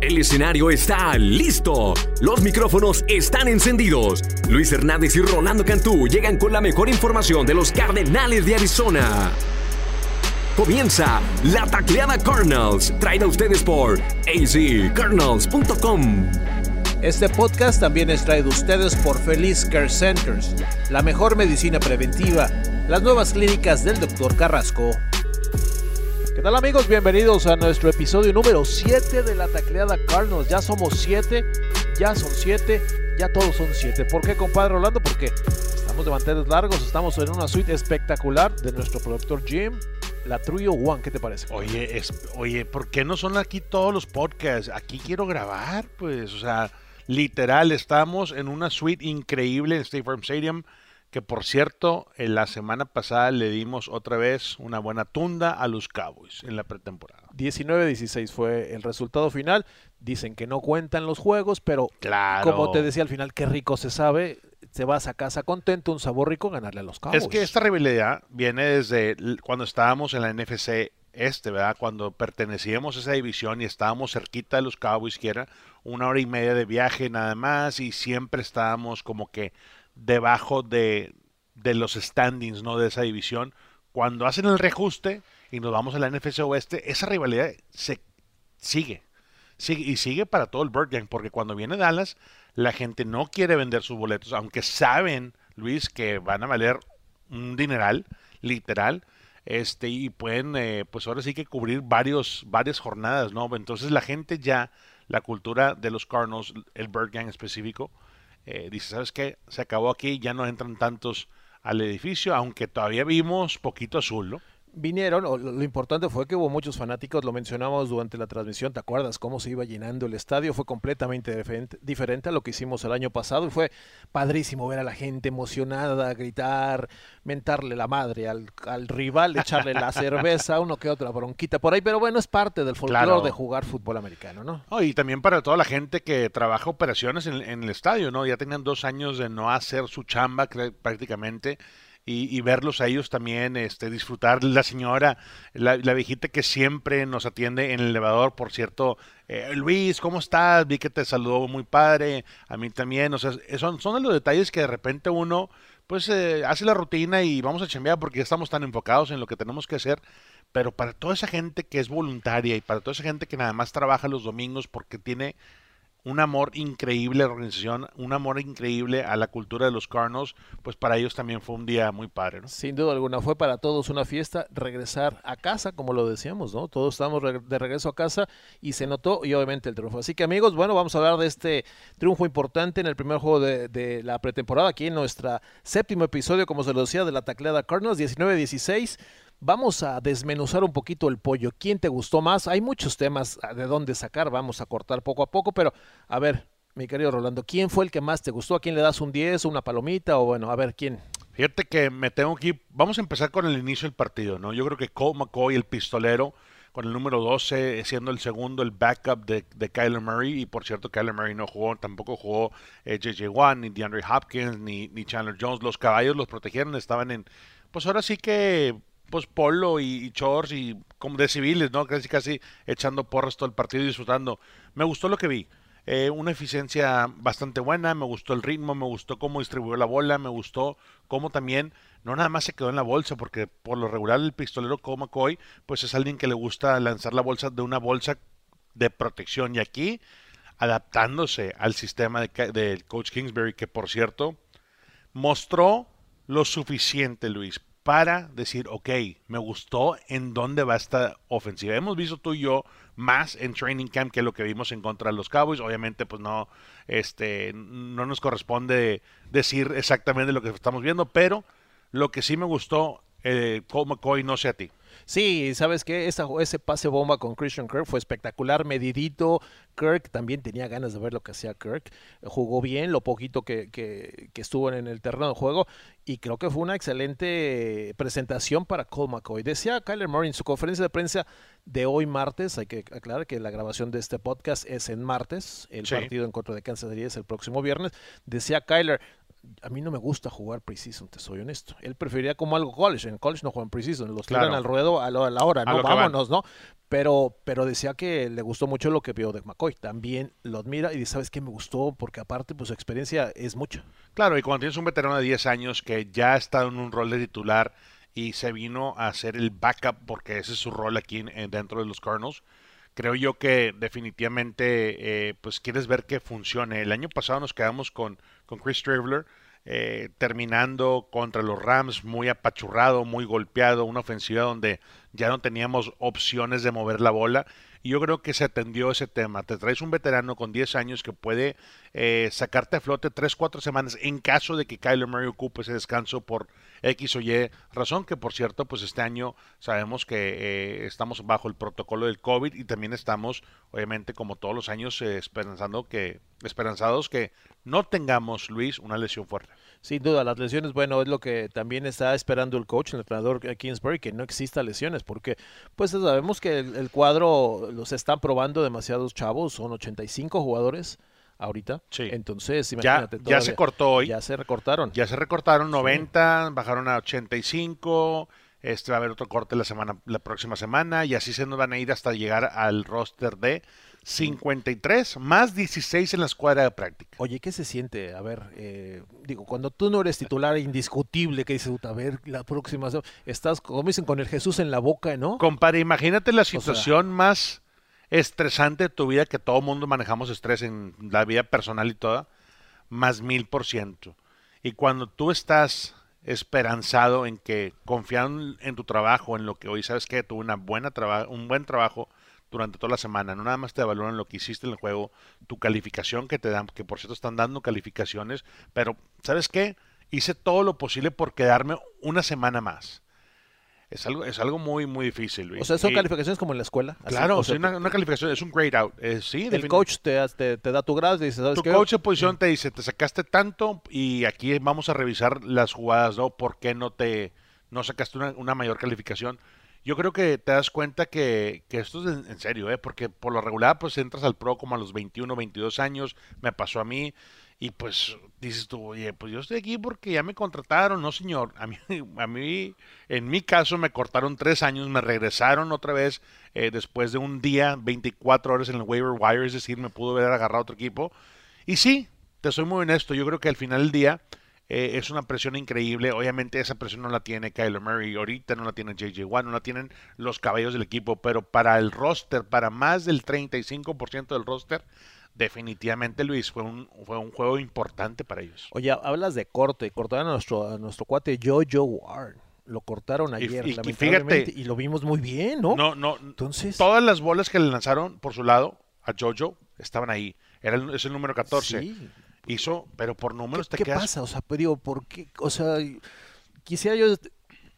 El escenario está listo. Los micrófonos están encendidos. Luis Hernández y Rolando Cantú llegan con la mejor información de los Cardenales de Arizona. Comienza la tacleada Cardinals, traída a ustedes por azcardinals.com. Este podcast también es traído a ustedes por Feliz Care Centers, la mejor medicina preventiva, las nuevas clínicas del Dr. Carrasco. ¿Qué tal amigos? Bienvenidos a nuestro episodio número 7 de la tacleada Cardinals. Ya somos 7, ya son 7, ya todos son 7. ¿Por qué, compadre Rolando? Porque estamos de manteles largos, estamos en una suite espectacular de nuestro productor Jim, la Trio One. ¿Qué te parece? Oye, es, oye, ¿por qué no son aquí todos los podcasts? Aquí quiero grabar, pues, o sea, literal, estamos en una suite increíble en State Farm Stadium que por cierto, en la semana pasada le dimos otra vez una buena tunda a los Cowboys en la pretemporada. 19-16 fue el resultado final. Dicen que no cuentan los juegos, pero como te decía al final, qué rico se sabe. Te vas a casa contento, un sabor rico ganarle a los Cowboys. Es que esta rivalidad viene desde cuando estábamos en la NFC este, ¿verdad? Cuando pertenecíamos a esa división y estábamos cerquita de los Cowboys, que era una hora y media de viaje nada más, y siempre estábamos como que debajo de, de los standings ¿no? de esa división. Cuando hacen el reajuste y nos vamos a la NFC Oeste, esa rivalidad se sigue. sigue y sigue para todo el Bird Gang, porque cuando viene Dallas, la gente no quiere vender sus boletos, aunque saben, Luis, que van a valer un dineral, literal, este, y pueden, eh, pues ahora sí que cubrir varios, varias jornadas, ¿no? Entonces la gente ya, la cultura de los Cardinals, el Bird Gang específico, eh, dice, ¿sabes qué? Se acabó aquí, ya no entran tantos al edificio, aunque todavía vimos poquito azul, ¿no? Vinieron, lo importante fue que hubo muchos fanáticos, lo mencionamos durante la transmisión, ¿te acuerdas cómo se iba llenando el estadio? Fue completamente diferente, a lo que hicimos el año pasado y fue padrísimo ver a la gente emocionada, gritar, mentarle la madre al, rival, echarle la cerveza, uno que otra bronquita por ahí, pero bueno, es parte del folclore de jugar fútbol americano, ¿no? y también para toda la gente que trabaja operaciones en, en el estadio, ¿no? Ya tenían dos años de no hacer su chamba prácticamente y, verlos a ellos también, este, disfrutar. La señora, la, viejita que siempre nos atiende en el elevador, por cierto, eh, Luis, ¿cómo estás? Vi que te saludó muy padre, a mí también, o sea, son, son los detalles que de repente uno, pues, eh, hace la rutina y vamos a chambear porque estamos tan enfocados en lo que tenemos que hacer, pero para toda esa gente que es voluntaria y para toda esa gente que nada más trabaja los domingos porque tiene un amor increíble a la organización, un amor increíble a la cultura de los Cardinals, pues para ellos también fue un día muy padre, ¿no? Sin duda alguna, fue para todos una fiesta regresar a casa, como lo decíamos, ¿no? Todos estamos de regreso a casa y se notó y obviamente el triunfo. Así que amigos, bueno, vamos a hablar de este triunfo importante en el primer juego de, la pretemporada, aquí en nuestra séptimo episodio, como se lo decía, de la tacleada Cardinals, 19-16. Vamos a desmenuzar un poquito el pollo. ¿Quién te gustó más? Hay muchos temas de dónde sacar. Vamos a cortar poco a poco, pero a ver, mi querido Rolando, ¿quién fue el que más te gustó? ¿A quién le das un 10, una palomita? O bueno, a ver, ¿quién? Fíjate que me tengo que Vamos a empezar con el inicio del partido, ¿no? Yo creo que Cole McCoy, el pistolero, con el número 12, siendo el segundo, el backup de, de Kyler Murray. Y por cierto, Kyler Murray no jugó, tampoco jugó J.J. Eh, Watt, ni DeAndre Hopkins, ni, ni Chandler Jones. Los caballos los protegieron, estaban en. Pues ahora sí que pues polo y, chores y como de civiles, ¿no? Casi casi echando porras todo el partido y disfrutando. Me gustó lo que vi. Eh, una eficiencia bastante buena, me gustó el ritmo, me gustó cómo distribuyó la bola, me gustó cómo también no nada más se quedó en la bolsa, porque por lo regular el pistolero como McCoy, pues es alguien que le gusta lanzar la bolsa de una bolsa de protección. Y aquí, adaptándose al sistema del de coach Kingsbury, que por cierto, mostró lo suficiente, Luis, para decir, ok, me gustó en dónde va esta ofensiva. Hemos visto tú y yo más en training camp que lo que vimos en contra de los Cowboys. Obviamente, pues no, este, no nos corresponde decir exactamente lo que estamos viendo, pero lo que sí me gustó, eh, Cole McCoy, no sé a ti. Sí, ¿sabes qué? ese pase bomba con Christian Kirk fue espectacular, medidito. Kirk también tenía ganas de ver lo que hacía Kirk. Jugó bien lo poquito que, que, estuvo en el terreno de juego y creo que fue una excelente presentación para Cole McCoy. Decía Kyler Murray en su conferencia de prensa de hoy martes, hay que aclarar que la grabación de este podcast es en martes, el partido en contra de Kansas City es el próximo viernes. Decía Kyler, a mí no me gusta jugar preseason, te soy honesto. Él preferiría como algo college. En college no juegan preseason, los Claro. tiran al ruedo a, la hora, ¿no? Vámonos, ¿no? Pero, pero decía que le gustó mucho lo que vio de McCoy. También lo admira y dice, ¿sabes qué me gustó? Porque aparte, pues su experiencia es mucha. Claro, y cuando tienes un veterano de 10 años que ya ha estado en un rol de titular y se vino a hacer el backup porque ese es su rol aquí en- en- dentro de los Cardinals, creo yo que definitivamente eh, pues quieres ver que funcione. El año pasado nos quedamos con, con Chris Traveler eh, terminando contra los Rams muy apachurrado, muy golpeado, una ofensiva donde ya no teníamos opciones de mover la bola. Y yo creo que se atendió ese tema. Te traes un veterano con 10 años que puede eh, sacarte a flote 3, 4 semanas en caso de que Kyler Murray ocupe ese descanso por X o Y razón, que por cierto, pues este año sabemos que eh, estamos bajo el protocolo del COVID y también estamos, obviamente, como todos los años, eh, esperanzando que, esperanzados que no tengamos, Luis, una lesión fuerte. Sin duda, las lesiones, bueno, es lo que también está esperando el coach, el entrenador Kingsbury, que no exista lesiones, porque pues sabemos que el, el cuadro los están probando demasiados chavos, son 85 jugadores ahorita. Sí. Entonces, Ya, imagínate. ya se todavía- cortó hoy. Ya se recortaron. Ya se recortaron 90, bajaron a 85. Este va a haber otro corte la semana, la próxima semana y así se nos van a ir hasta llegar al roster de 53 más 16 en la escuadra de práctica. Oye, ¿qué se siente? A ver, eh, digo, cuando tú no eres titular indiscutible, que dices, "Puta, a ver, la próxima, estás, como dicen, con el Jesús en la boca, ¿no? Compadre, imagínate la sea- situación más estresante de tu vida, que todo mundo manejamos estrés en la vida personal y toda, más mil por ciento. Y cuando tú estás esperanzado en que confiando en tu trabajo, en lo que hoy sabes que tuve una buena traba- un buen trabajo durante toda la semana, no nada más te evalúan lo que hiciste en el juego, tu calificación que te dan, que por cierto están dando calificaciones, pero ¿sabes qué? Hice todo lo posible por quedarme una semana más. Es algo, es algo muy, muy difícil, Luis. O sea, son Y- calificaciones como en la escuela. así, Claro, o sea, una, una calificación, es un grade out. eh, sí, el coach te, te, te da tu grado y dice, ¿sabes tu qué? coach de posición te dice, te sacaste tanto y aquí vamos a revisar las jugadas, ¿no? ¿Por qué no te no sacaste una, una mayor calificación? Yo creo que te das cuenta que, que esto es en, serio, ¿eh? Porque por lo regular, pues entras al pro como a los 21, 22 años, me pasó a mí, y pues dices tú, oye, pues yo estoy aquí porque ya me contrataron, no señor, a mí, a mí en mi caso me cortaron tres años, me regresaron otra vez eh, después de un día, 24 horas en el waiver wire, es decir, me pudo haber agarrado otro equipo, y sí, te soy muy honesto, yo creo que al final del día eh, es una presión increíble. Obviamente esa presión no la tiene Kyler Murray, ahorita no la tiene JJ Watt, no la tienen los caballos del equipo, pero para el roster, para más del 35% del roster, definitivamente Luis fue un, fue un juego importante para ellos. Oye, hablas de corte, cortaron a nuestro, a nuestro cuate Jojo Ward. Lo cortaron ayer, y- y lamentablemente, fíjate- y lo vimos muy bien, ¿no? No, no, Entonces, todas las bolas que le lanzaron por su lado a Jojo estaban ahí. Era el, es el número 14. sí. Hizo, pero por ¿Qué, números te qué quedas pasa? O sea, pero ¿por qué? O sea, quisiera yo est-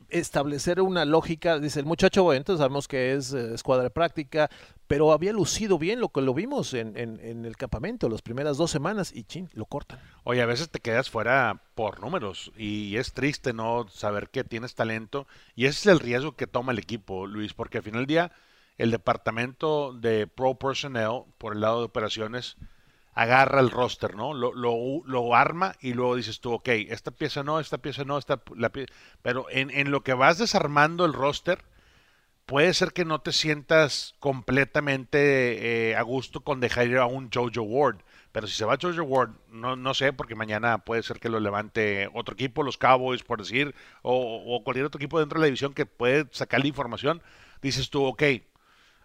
establecer una lógica. Dice el muchacho, bueno, entonces sabemos que es eh, escuadra de práctica, pero había lucido bien lo que lo vimos en, en- en el campamento las primeras dos semanas y chin, lo cortan. Oye, a veces te quedas fuera por números y es triste no saber que tienes talento y ese es el riesgo que toma el equipo, Luis, porque al final del día el departamento de Pro Personnel por el lado de operaciones agarra el roster, ¿no? Lo, lo, lo arma y luego dices tú, ok, esta pieza no, esta pieza no, esta la pie-". pero en, en lo que vas desarmando el roster puede ser que no te sientas completamente eh, a gusto con dejar ir a un Jojo Ward. Pero si se va Jojo Ward, no, no sé, porque mañana puede ser que lo levante otro equipo, los Cowboys, por decir, o, o cualquier otro equipo dentro de la división que puede sacar la información. Dices tú, ok,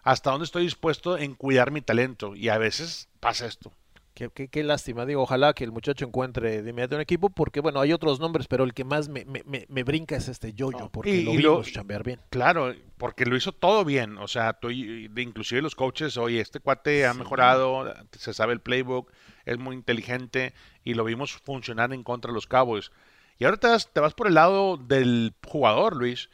¿hasta dónde estoy dispuesto en cuidar mi talento? Y a veces pasa esto. Qué, qué- qué lástima, digo, ojalá que el muchacho encuentre de inmediato un equipo, porque bueno, hay otros nombres, pero el que más me, me- me- me brinca es este No, porque y- lo y lo- vimos chambear bien. Claro, porque lo hizo todo bien. O sea, inclusive los coaches, oye, este cuate ha Sí. mejorado, se sabe el playbook, es muy inteligente y lo vimos funcionar en contra de los Cowboys. Y ahora te vas, te vas por el lado del jugador, Luis,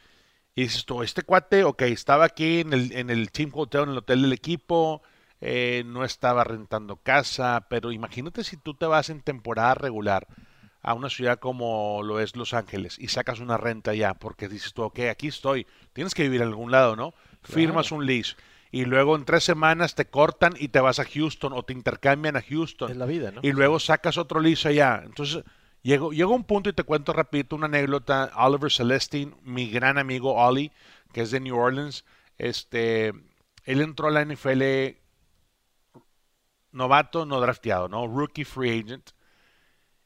y dices tú, este cuate, ok, estaba aquí en el, en el Team Hotel, en el hotel del equipo, eh, no estaba rentando casa, pero imagínate si tú te vas en temporada regular a una ciudad como lo es Los Ángeles y sacas una renta ya, porque dices tú, ok, aquí estoy, tienes que vivir en algún lado, ¿no? Firmas un lease y luego en tres semanas te cortan y te vas a Houston o te intercambian a Houston Es la vida, ¿no? y luego sacas otro lease allá. Entonces, Llegó, llegó un punto y te cuento rapidito una anécdota. Oliver Celestine, mi gran amigo Ollie, que es de New Orleans, este, él entró a la NFL novato, no drafteado, ¿no? Rookie free agent.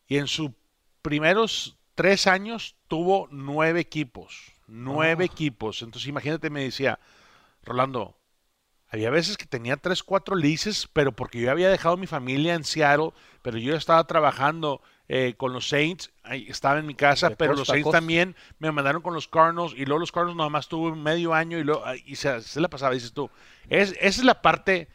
Y en sus primeros tres años tuvo nueve equipos. Nueve Oh. equipos. Entonces imagínate, me decía, Rolando, había veces que tenía tres, cuatro leases, pero porque yo había dejado mi familia en Seattle, pero yo estaba trabajando eh, con los Saints, ahí estaba en mi casa, De pero costa los Saints costa. también me mandaron con los Cardinals y luego los Cardinals nada más tuve medio año y, luego, y se, se la pasaba, dices tú. Es, esa es la parte,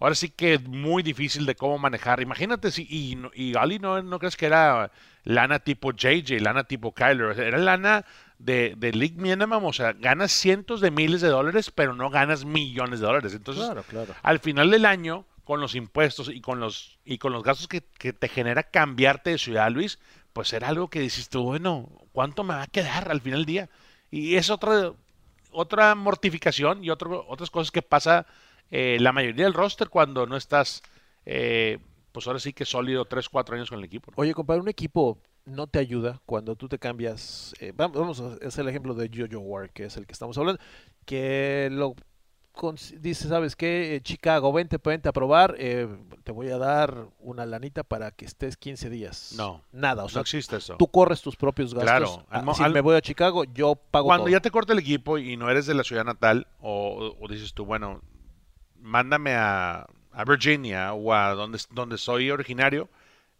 ahora sí que es muy difícil de cómo manejar. Imagínate si, y, y Ali no, no crees que era lana tipo JJ, lana tipo Kyler, era lana de, de League Minimum, o sea, ganas cientos de miles de dólares, pero no ganas millones de dólares. Entonces, Claro, claro. al final del año, con los impuestos y con los, y con los gastos que, que te genera cambiarte de ciudad, Luis, pues era algo que dices tú, bueno, ¿cuánto me va a quedar al final del día? Y es otra, otra mortificación y otro, otras cosas que pasa eh, la mayoría del roster cuando no estás, eh, pues ahora sí que sólido 3, 4 años con el equipo. ¿no? Oye, compadre, un equipo no te ayuda cuando tú te cambias. eh, vam- vamos a hacer el ejemplo de Jojo Ward, que es el que estamos hablando, que lo dice, ¿sabes qué? Eh, Chicago, vente, vente a probar, eh, te voy a dar una lanita para que estés 15 días. No, Nada, o No sea, existe eso. tú corres tus propios gastos. Claro, Ah, si al- me voy a Chicago, yo pago Cuando todo. ya te corta el equipo y no eres de la ciudad natal, o, o dices tú, bueno, mándame a, a Virginia o a donde, donde soy originario,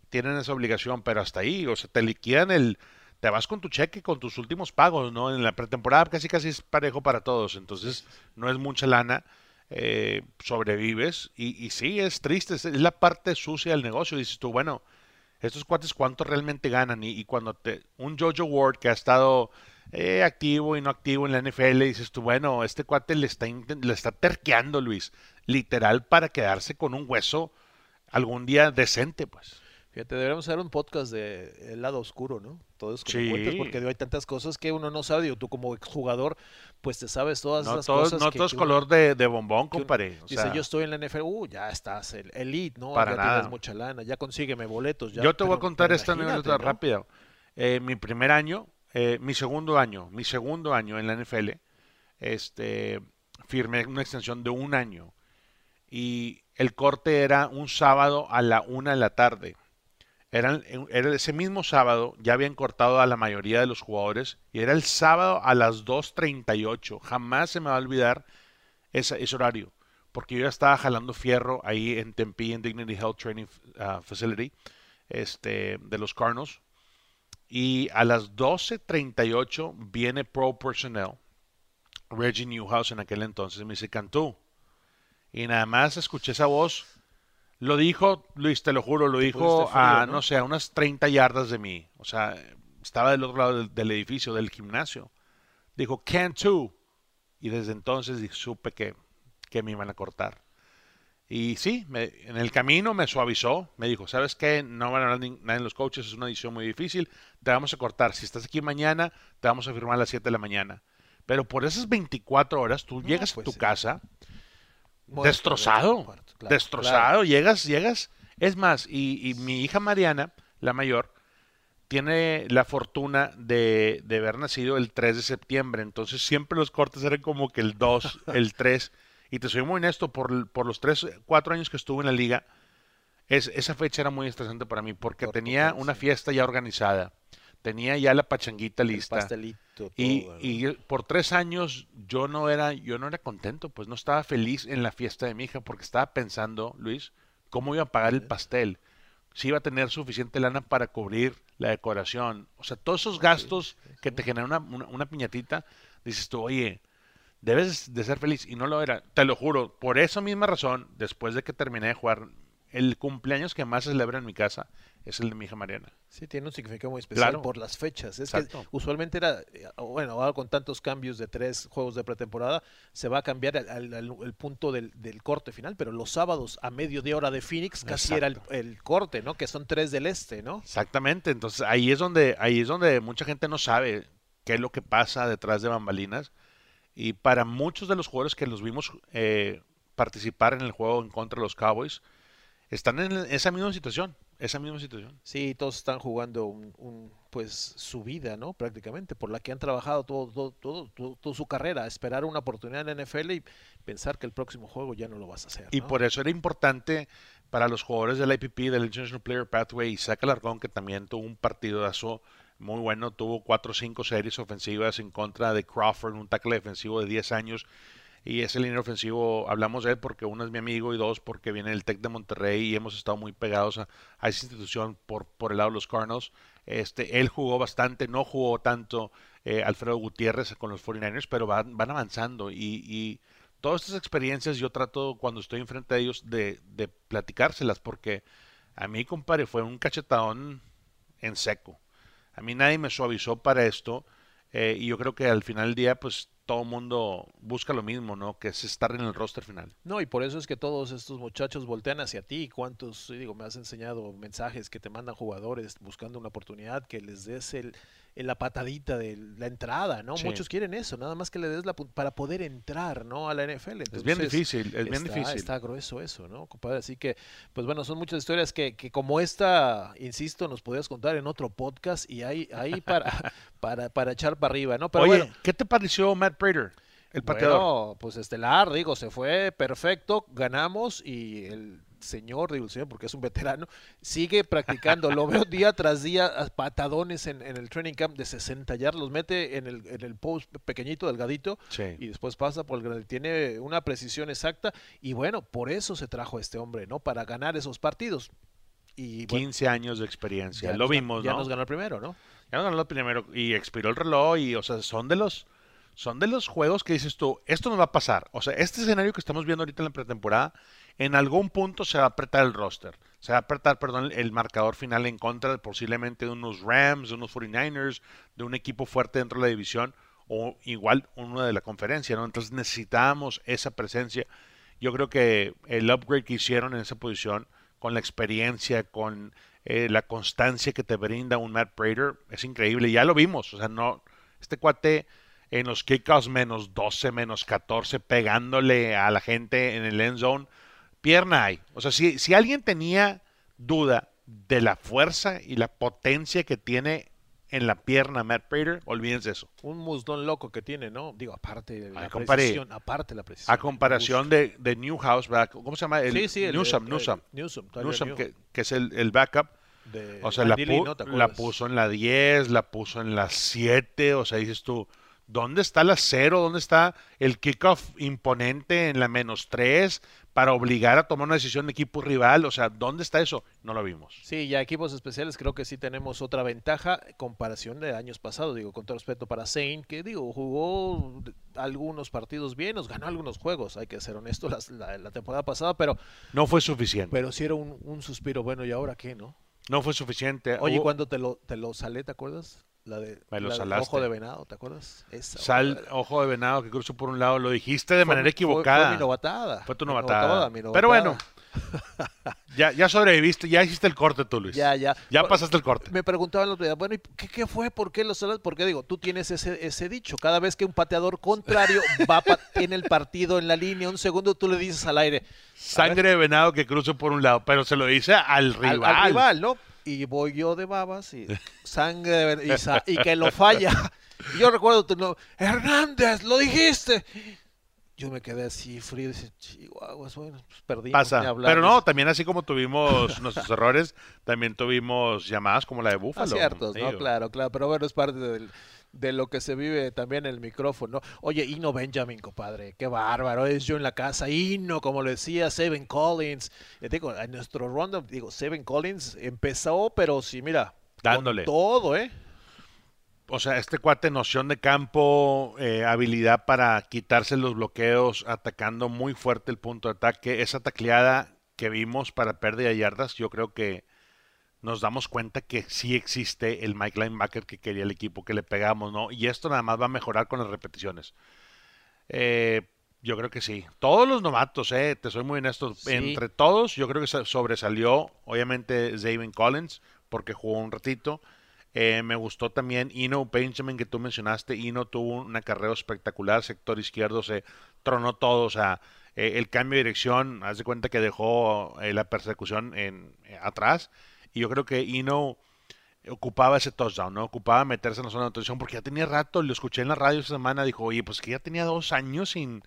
tienen esa obligación, pero hasta ahí, o sea, te liquidan el, te vas con tu cheque, con tus últimos pagos, ¿no? En la pretemporada casi casi es parejo para todos, entonces no es mucha lana, eh, sobrevives y, y sí, es triste, es, la parte sucia del negocio, dices tú, bueno, estos cuates cuánto realmente ganan y, y cuando te, un Jojo Ward que ha estado eh, activo y no activo en la NFL, dices tú, bueno, este cuate le está, le está terqueando, Luis, literal para quedarse con un hueso algún día decente, pues. Fíjate, deberíamos hacer un podcast de el lado oscuro, ¿no? Todo eso que me Sí. cuentas, porque hay tantas cosas que uno no sabe. Digo, tú como exjugador, pues te sabes todas No esas todo, cosas. no que- todo es color de, de bombón, compadre. O Dice, sea, yo estoy en la NFL, uh, ya estás, el elite, ¿no? Para ya nada. tienes mucha lana, ya consígueme boletos. Ya, yo te voy a contar esta anécdota ¿no? rápida. Eh, mi primer año, eh, mi segundo año, mi segundo año en la NFL, este, firmé una extensión de un año y el corte era un sábado a la una de la tarde. Eran, era ese mismo sábado, ya habían cortado a la mayoría de los jugadores y era el sábado a las 2.38. Jamás se me va a olvidar esa- ese horario, porque yo ya estaba jalando fierro ahí en Tempe, en Dignity Health Training uh, Facility este, de los Cardinals. Y a las 12.38 viene Pro Personnel, Reggie Newhouse en aquel entonces, me dice, Cantú. Y nada más escuché esa voz. Lo dijo, Luis, te lo juro, lo dijo frío, a, ¿no? no sé, a unas 30 yardas de mí. O sea, estaba del otro lado del, del edificio, del gimnasio. Dijo, Cantú. Y desde entonces supe que, que me iban a cortar. Y sí, me- en el camino me suavizó, me dijo, ¿sabes qué? No van a hablar nadie de los coaches, es una decisión muy difícil, te vamos a cortar. Si estás aquí mañana, te vamos a firmar a las 7 de la mañana. Pero por esas 24 horas, tú No, llegas pues a tu sí. casa destrozado, claro, destrozado, llegas, llegas. Es más, y, y mi hija Mariana, la mayor, tiene la fortuna de, de haber nacido el 3 de septiembre, entonces siempre los cortes eran como que el 2, el 3, y te soy muy honesto, por, por los 3, 4 años que estuve en la liga, es, esa fecha era muy estresante para mí, porque Por tenía una fiesta ya organizada, tenía ya la pachanguita El lista. pastelito, Y, todo, y por tres años yo no era, yo no era contento, pues no estaba feliz en la fiesta de mi hija porque estaba pensando, Luis, cómo iba a pagar el pastel, si iba a tener suficiente lana para cubrir la decoración, o sea, todos esos gastos que te generan una, una, una piñatita, dices tú, oye, debes de ser feliz y no lo era, te lo juro, por esa misma razón, después de que terminé de jugar, el cumpleaños que más se celebra en mi casa es el de mi hija Mariana. Sí, tiene un significado muy especial Claro. por las fechas. Es Exacto. que usualmente era, eh, bueno, ahora con tantos cambios de tres juegos de pretemporada, se va a cambiar el, al- al- el punto del, del corte final, pero los sábados a mediodía hora de Phoenix casi era el corte, ¿no? Que son tres del este, ¿no? Exactamente, entonces ahí es donde ahí es donde mucha gente no sabe qué es lo que pasa detrás de bambalinas y para muchos de los jugadores que los vimos eh, participar en el juego en contra de los Cowboys están en esa misma situación. esa misma situación. Sí, todos están jugando un, pues su vida, ¿no? Prácticamente, por la que han trabajado todo, todo, todo, toda su carrera, esperar una oportunidad en la NFL y pensar que el próximo juego ya no lo vas a hacer. Y por eso era importante para los jugadores del IPP, del International Player Pathway, Isaac Alarcón, que también tuvo un partidazo muy bueno, tuvo cuatro o cinco series ofensivas en contra de Crawford, un tackle defensivo de 10 años y ese línea ofensivo, hablamos de él porque uno es mi amigo y dos porque viene el Tec de Monterrey y hemos estado muy pegados a, esa institución por, por el lado de los Cardinals. Este, él jugó bastante, no jugó tanto eh, Alfredo Gutiérrez con los 49ers, pero van, van avanzando y, y, todas estas experiencias yo trato cuando estoy enfrente de ellos de, de platicárselas porque a mí, compadre, fue un cachetadón en seco. A mí nadie me suavizó para esto eh, y yo creo que al final del día, pues todo mundo busca lo mismo, ¿no? Que es estar en el roster final. No, y por eso es que todos estos muchachos voltean hacia ti. ¿Cuántos, digo, me has enseñado mensajes que te mandan jugadores buscando una oportunidad, que les des el, la patadita de la entrada, ¿no? Muchos quieren eso, nada más que le des la para poder entrar, ¿no? A la NFL. es bien difícil, es bien difícil. Está grueso eso, ¿no, compadre? Así que, pues bueno, son muchas historias que, que como esta, insisto, nos podías contar en otro podcast y ahí, ahí para, para, para echar para arriba, ¿no? Pero Oye, ¿qué te pareció Matt Prater? El pateador. Bueno, pues estelar, digo, se fue perfecto, ganamos y el señor, digo señor porque es un veterano, sigue practicando. Lo veo día tras día patadones en, el training camp de 60 yardas, los mete en el, en el post pequeñito, delgadito, y después pasa por el Tiene una precisión exacta y bueno, por eso se trajo a este hombre, ¿no? Para ganar esos partidos. Y, 15 años de experiencia, lo vimos, Ya nos ganó el primero, ¿no? Ya nos ganó el primero y expiró el reloj y, o sea, son de los son de los juegos que dices tú, esto no va a pasar. O sea, este escenario que estamos viendo ahorita en la pretemporada en algún punto se va a apretar el roster. Se va a apretar, perdón, el marcador final en contra posiblemente de unos Rams, de unos 49ers, de un equipo fuerte dentro de la división o igual uno de la conferencia, ¿no? Entonces necesitamos esa presencia. Yo creo que el upgrade que hicieron en esa posición, con la experiencia, con eh, la constancia que te brinda un Matt Prater, es increíble. Ya lo vimos, o sea, no, este cuate en los kickoffs menos 12, menos 14, pegándole a la gente en el end zone pierna hay. O sea, si, si alguien tenía duda de la fuerza y la potencia que tiene en la pierna Matt Prater, olvídense eso. Un musdón loco que tiene, ¿no? Digo, aparte de la precisión, aparte la precisión. A comparación de, de, Newhouse, ¿cómo se llama? El, sí, sí, el, Newsom, Newsom, Newsom, que, que, es el, el backup. De o sea, la, la, puso en la 10, la puso en la 7, o sea, dices tú, ¿dónde está la 0? ¿Dónde está el kickoff imponente en la menos 3? Para obligar a tomar una decisión de equipo rival. O sea, ¿dónde está eso? No lo vimos. Sí, ya equipos especiales creo que sí tenemos otra ventaja en comparación de años pasados. Digo, con todo respeto para Zane, que digo, jugó algunos partidos bien, nos ganó algunos juegos, hay que ser honesto, la, temporada pasada, pero... No fue suficiente. Pero sí era un, suspiro, bueno, ¿y ahora qué, no? No fue suficiente. Oye, cuando te lo, te lo salé, ¿te acuerdas? La de, Ojo de Venado, ¿te acuerdas? Sal, Ojo de Venado que cruzó por un lado, lo dijiste de manera equivocada. Fue, mi novatada. Fue tu novatada. Pero bueno, ya, ya sobreviviste, ya hiciste el corte tú, Luis. Ya, ya. Ya pasaste el corte. Me preguntaban el otro día, bueno, ¿y qué, qué fue? ¿Por qué los Porque digo, tú tienes ese, ese dicho. Cada vez que un pateador contrario va tiene el partido en la línea, un segundo tú le dices al aire. Sangre de venado que cruzo por un lado, pero se lo dice al rival. al rival, ¿no? Y voy yo de babas y sangre de, y, y, que lo falla. Y yo recuerdo, tu Hernández, lo dijiste. Yo me quedé así frío y dije, chihuahuas, bueno, pues perdimos. Pasa. Pero no, también así como tuvimos nuestros errores, también tuvimos llamadas como la de Búfalo. Ciertos, ¿no? Claro, claro, pero bueno, es parte del, de lo que se vive también en el micrófono. Oye, Ino Benjamin, compadre, qué bárbaro, es yo en la casa, Ino, como lo decía, Seven Collins. Eh, digo, en nuestro rondo, digo, Seven Collins empezó, pero sí, mira, dándole todo, ¿eh? O sea, este cuate, noción de campo, eh, habilidad para quitarse los bloqueos, atacando muy fuerte el punto de ataque. Esa tacleada que vimos para pérdida de yardas, yo creo que nos damos cuenta que sí existe el Mike Linebacker que quería el equipo, que le pegamos, ¿no? Y esto nada más va a mejorar con las repeticiones. Eh, yo creo que sí. Todos los novatos, eh, te soy muy honesto. Entre todos, yo creo que sobresalió, obviamente, Zayvon Collins, porque jugó un ratito. Eh, me gustó también Ino Benjamin, que tú mencionaste. Ino tuvo una carrera espectacular. Sector izquierdo se tronó todo. O sea, el cambio de dirección, haz de cuenta que dejó la persecución en, atrás Y yo creo que Ino ocupaba ese touchdown, ¿no? Ocupaba meterse en la zona de anotación porque ya tenía rato, lo escuché en la radio esa semana, dijo, oye, pues que ya tenía dos años sin,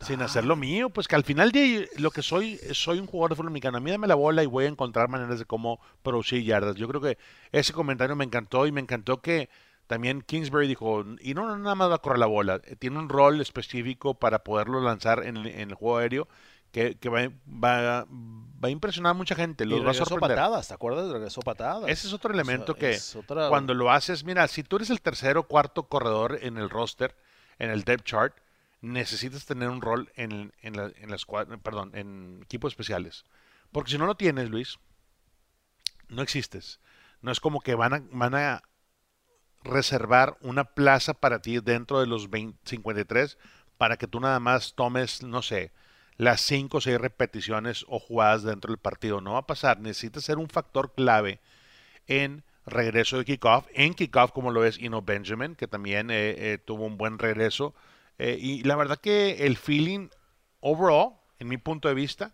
sin hacer lo mío, pues que al final de lo que soy, soy un jugador de fútbol americano, a mí dame la bola y voy a encontrar maneras de cómo producir yardas. Yo creo que ese comentario me encantó y me encantó que también Kingsbury dijo, y no, no nada más va a correr la bola, tiene un rol específico para poderlo lanzar en el juego aéreo que, va, va, va, a impresionar a mucha gente. Los y va a patadas, ¿te acuerdas? Regresó patadas. Ese es otro elemento que cuando lo haces, mira, si tú eres el tercero o cuarto corredor en el roster, en el depth chart, necesitas tener un rol en, en, la, en perdón, en equipos especiales. Porque si no lo tienes, Luis, no existes. No es como que van a, van a reservar una plaza para ti dentro de los 53 para que tú nada más tomes, no sé, las 5 o 6 repeticiones o jugadas dentro del partido. No va a pasar. Necesita ser un factor clave en regreso de kickoff. En kickoff, como lo es Ino Benjamin, que también eh, eh, tuvo un buen regreso. Eh, y la verdad que el feeling overall, en mi punto de vista,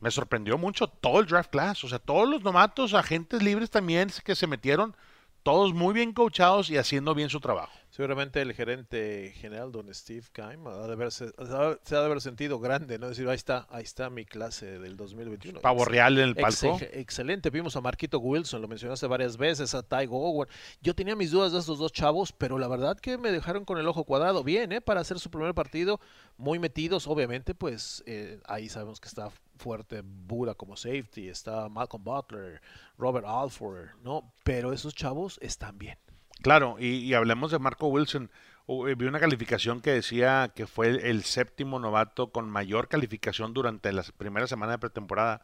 me sorprendió mucho todo el draft class. O sea, todos los novatos, agentes libres también que se metieron, todos muy bien coachados y haciendo bien su trabajo. Seguramente el gerente general, don Steve Keim, se ha de haber sentido grande, ¿no? Decir, ahí está, ahí está mi clase del 2021. Pavo real en el palco. excelente, vimos a Marquito Wilson, lo mencionaste varias veces, a Ty Owen. Yo tenía mis dudas de estos dos chavos, pero la verdad que me dejaron con el ojo cuadrado. Bien, ¿eh? Para hacer su primer partido, muy metidos, obviamente, pues eh, ahí sabemos que está fuerte Bura como safety, está Malcolm Butler, Robert Alford, ¿no? Pero esos chavos están bien. Claro, y, hablemos de Marco Wilson. Eh, vi una calificación que decía que fue el, séptimo novato con mayor calificación durante la primera semana de pretemporada.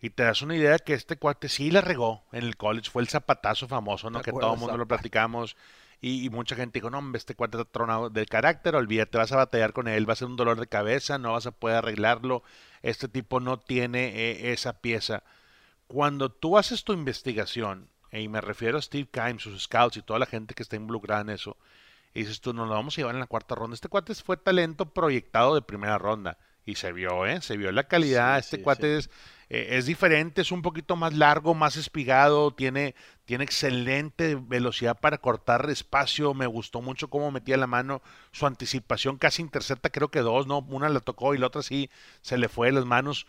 Y te das una idea que este cuate sí la regó en el college. Fue el zapatazo famoso, ¿no? Que todo el mundo lo platicamos. Y, mucha gente dijo, no, hombre, este cuate está tronado del carácter, olvídate, vas a batallar con él, va a ser un dolor de cabeza, no vas a poder arreglarlo. Este tipo no tiene eh, esa pieza. Cuando tú haces tu investigación y me refiero a Steve Kimes, sus scouts y toda la gente que está involucrada en eso, y dices tú, nos lo vamos a llevar en la cuarta ronda. Este cuate fue talento proyectado de primera ronda. Y se vio, ¿eh? Se vio la calidad. este cuate Es, eh, es diferente, es un poquito más largo, más espigado, tiene, tiene excelente velocidad para cortar espacio. Me gustó mucho cómo metía la mano, su anticipación casi intercepta, creo que dos, ¿no? Una la tocó y la otra sí se le fue de las manos.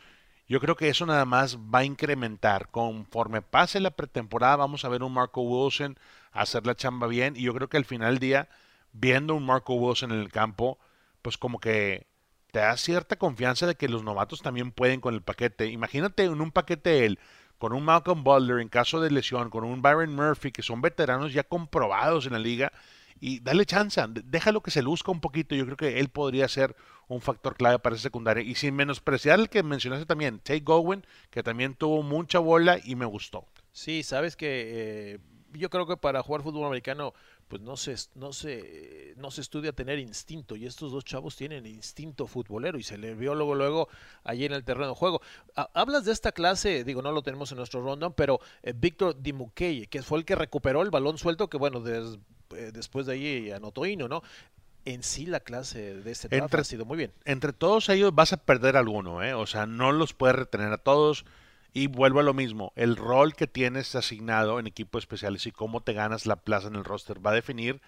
Yo creo que eso nada más va a incrementar. Conforme pase la pretemporada, vamos a ver un Marco Wilson hacer la chamba bien. Y yo creo que al final del día, viendo un Marco Wilson en el campo, pues como que te da cierta confianza de que los novatos también pueden con el paquete. Imagínate en un paquete él, con un Malcolm Butler en caso de lesión, con un Byron Murphy, que son veteranos ya comprobados en la liga, y dale chance, déjalo que se luzca un poquito. Yo creo que él podría ser un factor clave para esa secundaria. Y sin menospreciar el que mencionaste también, Tate Gowen, que también tuvo mucha bola y me gustó. Sí, sabes que eh, yo creo que para jugar fútbol americano, pues no se, no se, no se estudia tener instinto. Y estos dos chavos tienen instinto futbolero y se le vio luego, luego allí en el terreno de juego. Hablas de esta clase, digo, no lo tenemos en nuestro rondón, pero eh, Víctor Dimukeye, que fue el que recuperó el balón suelto, que bueno, desde después de ahí anotó Hino, ¿no? En sí la clase de este draft ha sido muy bien. Entre todos ellos vas a perder alguno, ¿eh? O sea, no los puedes retener a todos. Y vuelvo a lo mismo, el rol que tienes asignado en equipos especiales y cómo te ganas la plaza en el roster va a definir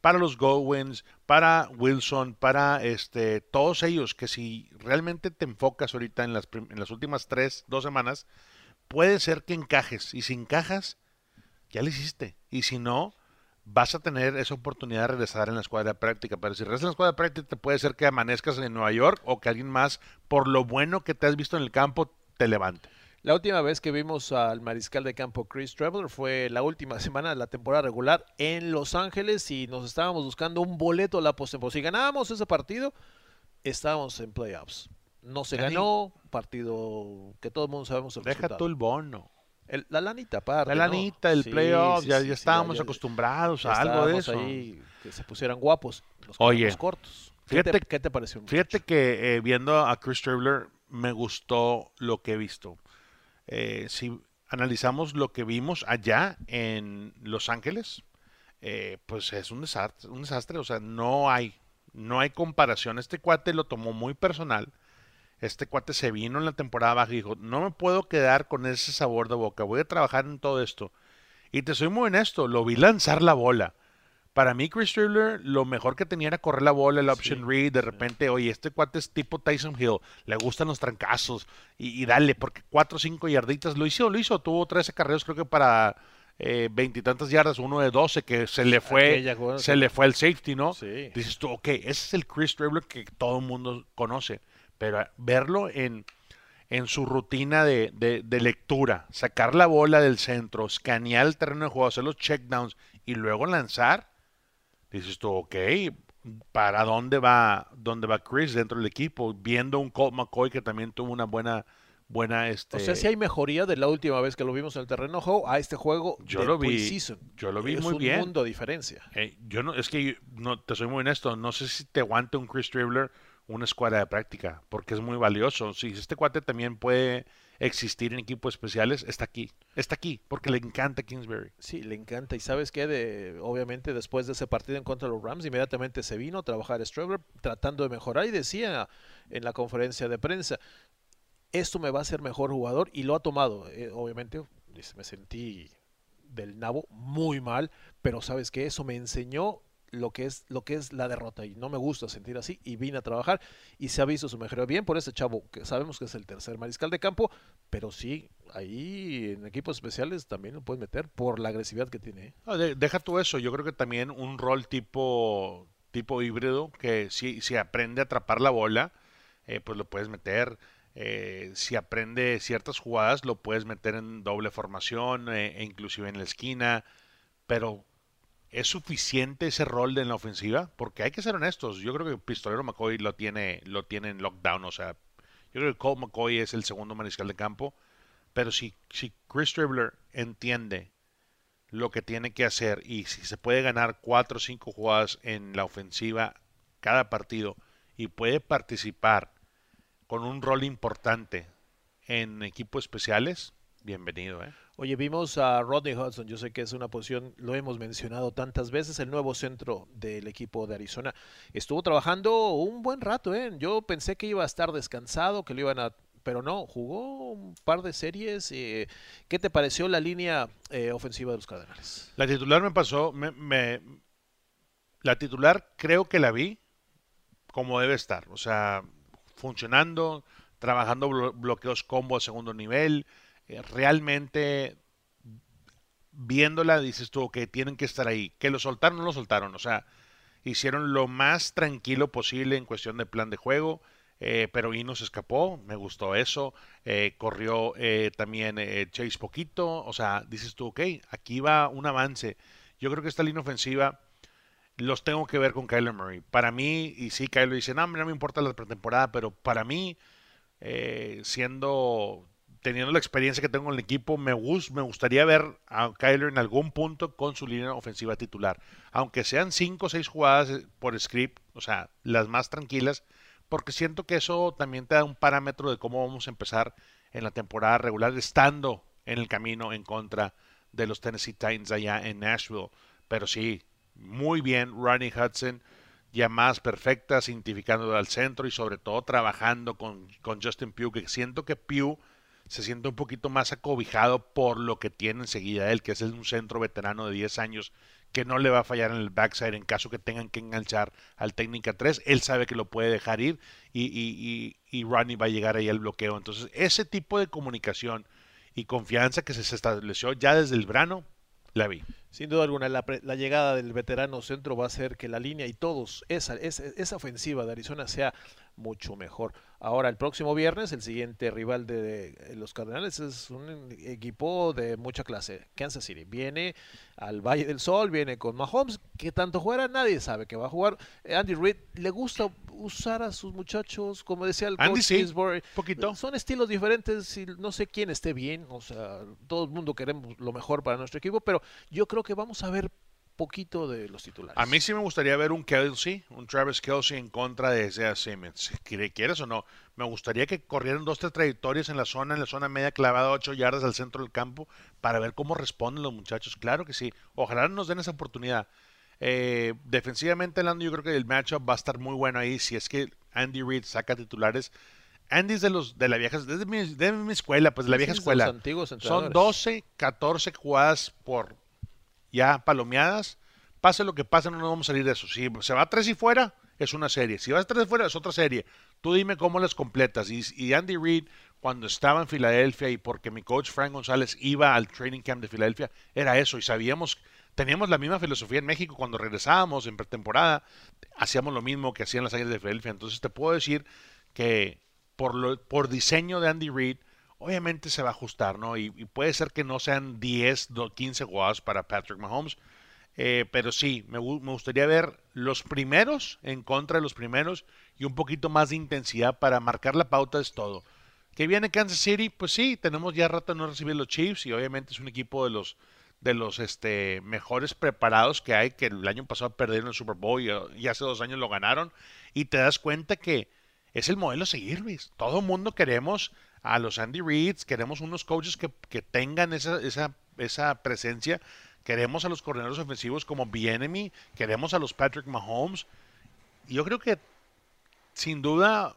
para los Gowens, para Wilson, para este, todos ellos, que si realmente te enfocas ahorita en las, en las últimas tres, dos semanas, puede ser que encajes. Y si encajas, ya lo hiciste. Y si no, vas a tener esa oportunidad de regresar en la escuadra de práctica. Pero si regresas en la escuadra de práctica, te puede ser que amanezcas en Nueva York o que alguien más, por lo bueno que te has visto en el campo, te levante. La última vez que vimos al mariscal de campo Chris Traveler fue la última semana de la temporada regular en Los Ángeles y nos estábamos buscando un boleto a la postemporada. Si ganábamos ese partido, estábamos en playoffs. No se ganó, partido que todo el mundo sabemos el Deja tú el bono la lanita aparte. La lanita, el playoff, ya, ya, estábamos acostumbrados a algo de eso. Ahí, que se pusieran guapos los Oye, cortos. Fíjate, ¿Qué te, pareció? Fíjate que eh, viendo a Chris Traveler me gustó lo que he visto. Eh, si analizamos lo que vimos allá en Los Ángeles, eh, pues es un desastre, un desastre. O sea, no hay, no hay comparación. Este cuate lo tomó muy personal Este cuate se vino en la temporada baja y dijo, no me puedo quedar con ese sabor de boca, voy a trabajar en todo esto. Y te soy muy honesto, lo vi lanzar la bola. Para mí, Chris Tribler, lo mejor que tenía era correr la bola, el option read. De repente, oye, este cuate es tipo Tyson Hill, le gustan los trancazos y, dale, porque cuatro o cinco yarditas lo hizo, lo hizo. Tuvo 13 carreras, creo que para eh, veintitantas yardas, uno de 12, que se le fue, se le fue el safety, ¿no? Dices tú, ok, ese es el Chris Tribler que todo el mundo conoce. Pero verlo en, en su rutina de, de, lectura, sacar la bola del centro, escanear el terreno de juego, hacer los checkdowns y luego lanzar, dices tú, ok, ¿para dónde va, dónde va Chris dentro del equipo? Viendo un Colt McCoy que también tuvo una buena buena este o sea si hay mejoría de la última vez que lo vimos en el terreno juego a este juego yo lo vi yo lo vi es muy un bien. mundo diferencia. Eh, yo no es que no te soy muy honesto no sé si te aguante un Chris Dribbler una escuadra de práctica, porque es muy valioso. Si este cuate también puede existir en equipos especiales, está aquí. Está aquí, porque le encanta Kingsbury. Sí, le encanta. Y sabes qué, obviamente después de ese partido en contra de los Rams, inmediatamente se vino a trabajar Straver tratando de mejorar y decía en la conferencia de prensa, esto me va a hacer mejor jugador y lo ha tomado. Eh, obviamente, me sentí del nabo muy mal, pero sabes que eso me enseñó lo que es lo que es la derrota y no me gusta sentir así y vine a trabajar y se ha visto su mejor bien por ese chavo que sabemos que es el tercer mariscal de campo pero sí ahí en equipos especiales también lo puedes meter por la agresividad que tiene ¿eh? deja tú eso yo creo que también un rol tipo tipo híbrido que si, si aprende a atrapar la bola eh, pues lo puedes meter eh, si aprende ciertas jugadas lo puedes meter en doble formación e inclusive en la esquina pero ¿Es suficiente ese rol en la ofensiva? Porque hay que ser honestos. Yo creo que Pistolero McCoy lo tiene, lo tiene en lockdown. O sea, yo creo que Cole McCoy es el segundo mariscal de campo. Pero si, si Chris Dribbler entiende lo que tiene que hacer y si se puede ganar cuatro o cinco jugadas en la ofensiva cada partido y puede participar con un rol importante en equipos especiales, bienvenido, ¿eh? Oye, vimos a Rodney Hudson, yo sé que es una posición, lo hemos mencionado tantas veces, el nuevo centro del equipo de Arizona. Estuvo trabajando un buen rato, ¿eh? Yo pensé que iba a estar descansado, que lo iban a... Pero no, jugó un par de series. Eh, ¿Qué te pareció la línea eh, ofensiva de los Cardenales? La titular me pasó, me, la titular creo que la vi como debe estar, o sea, funcionando, trabajando bloqueos combo a segundo nivel, eh, realmente viéndola dices tú que tienen que estar ahí. Que lo soltaron, no lo soltaron. O sea, hicieron lo más tranquilo posible en cuestión de plan de juego. Eh, pero y se escapó, me gustó eso. Eh, corrió también Chase poquito. O sea, dices tú, ok, aquí va un avance. Yo creo que esta línea ofensiva los tengo que ver con Kyler Murray. Para mí, y sí, Kyler dice, no, no me importa la pretemporada, pero para mí, siendo teniendo la experiencia que tengo en el equipo, me, me gustaría ver a Kyler en algún punto con su línea ofensiva titular. Aunque sean cinco o seis jugadas eh, por script, o sea, las más tranquilas, porque siento que eso también te da un parámetro de cómo vamos a empezar en la temporada regular, estando en el camino en contra de los Tennessee Titans allá en Nashville. Pero sí, muy bien, Ronnie Hudson, llamadas perfectas, identificando al centro y sobre todo trabajando con, con Justin Pugh, que siento que Pugh se siente un poquito más acobijado por lo que tiene enseguida él, que es un centro veterano de 10 años que no le va a fallar en el backside en caso que tengan que enganchar al técnica 3. Él sabe que lo puede dejar ir y, y, y, Ronnie va a llegar ahí al bloqueo. Entonces, ese tipo de comunicación y confianza que se estableció ya desde el verano, la vi. Sin duda alguna, la, llegada del veterano centro va a hacer que la línea y todos, esa, esa, esa ofensiva de Arizona sea mucho mejor. Ahora, el próximo viernes, el siguiente rival de, los Cardenales es un equipo de mucha clase. Kansas City viene al Valle del Sol, viene con Mahomes. que tanto juega? Nadie sabe que va a jugar. Andy Reid le gusta usar a sus muchachos, como decía el Andy, sí, poquito. Son estilos diferentes y no sé quién esté bien. O sea, todo el mundo queremos lo mejor para nuestro equipo, pero yo creo que vamos a ver poquito de los titulares. A mí sí me gustaría ver un Kelsey, un Travis Kelsey en contra de Isaiah Simmons. ¿Quieres o no? Me gustaría que corrieran dos, tres trayectorias en la zona, en la zona media clavada, ocho yardas al centro del campo, para ver cómo responden los muchachos. Claro que sí. Ojalá nos den esa oportunidad. Eh, defensivamente hablando, yo creo que el matchup va a estar muy bueno ahí. Si es que Andy Reid saca titulares, Andy es de los de la vieja, de mi, de mi escuela, pues de la vieja escuela. Son entrenadores. 12, 14 jugadas por ya palomeadas. Pase lo que pase, no nos vamos a salir de eso. Si se va tres y fuera, es una serie. Si va a tres y fuera, es otra serie. Tú dime cómo las completas. Y, y Andy Reid, cuando estaba en Filadelfia y porque mi coach Frank González iba al training camp de Filadelfia, era eso. Y sabíamos, teníamos la misma filosofía en México cuando regresábamos en pretemporada. Hacíamos lo mismo que hacían las Águilas de Filadelfia. Entonces te puedo decir que por, lo, por diseño de Andy Reid, obviamente se va a ajustar, ¿no? Y, y puede ser que no sean 10, do- 15 jugadas para Patrick Mahomes, eh, pero sí, me, me gustaría ver los primeros en contra de los primeros y un poquito más de intensidad para marcar la pauta es todo. ¿Que viene Kansas City? Pues sí, tenemos ya rato no recibir los Chiefs y obviamente es un equipo de los de los este, mejores preparados que hay, que el año pasado perdieron el Super Bowl y hace dos años lo ganaron, y te das cuenta que es el modelo a seguir, Luis. Todo el mundo queremos a los Andy Reids, queremos unos coaches que, que tengan esa, esa, esa presencia, queremos a los coordinadores ofensivos como Bienemy, queremos a los Patrick Mahomes. Yo creo que sin duda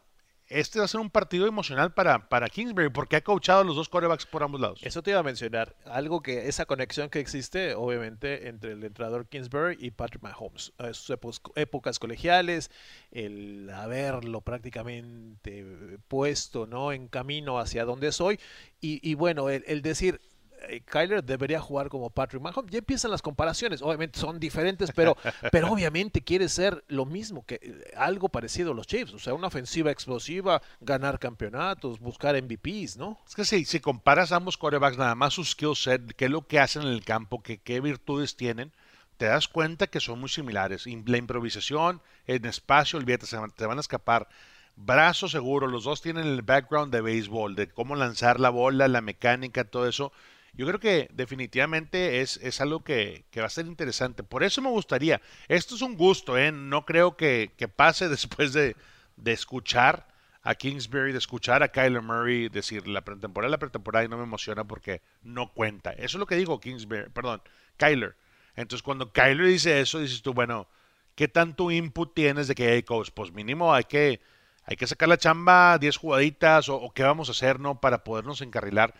este va a ser un partido emocional para, para Kingsbury porque ha coachado a los dos quarterbacks por ambos lados. Eso te iba a mencionar, algo que esa conexión que existe, obviamente, entre el entrenador Kingsbury y Patrick Mahomes. Eh, Sus épocas colegiales, el haberlo prácticamente puesto ¿no? en camino hacia donde soy. Y, y bueno, el decir, eh, Kyler debería jugar como Patrick Mahomes. Ya empiezan las comparaciones, obviamente son diferentes, pero, pero obviamente quiere ser lo mismo, que eh, algo parecido a los Chiefs, o sea, una ofensiva explosiva, ganar campeonatos, buscar MVPs, ¿no? Es que si, si comparas ambos quarterbacks, nada más su skill set, qué es lo que hacen en el campo, qué, qué virtudes tienen, te das cuenta que son muy similares. Im- La improvisación, en espacio, olvídate, se te van a escapar. Brazo seguro, los dos tienen el background de béisbol, de cómo lanzar la bola, la mecánica, todo eso. Yo creo que definitivamente es, es algo que, que va a ser interesante. Por eso me gustaría. Esto es un gusto, ¿eh? No creo que, que pase después de, de escuchar a Kingsbury, de escuchar a Kyler Murray decir la pretemporada, la pretemporada y no me emociona porque no cuenta. Eso es lo que digo Kingsbury, perdón, Kyler. Entonces cuando Kyler dice eso, dices tú, bueno, ¿qué tanto input tienes de que hay coach? Pues mínimo hay que, hay que sacar la chamba 10 jugaditas o, o qué vamos a hacer, ¿no? Para podernos encarrilar.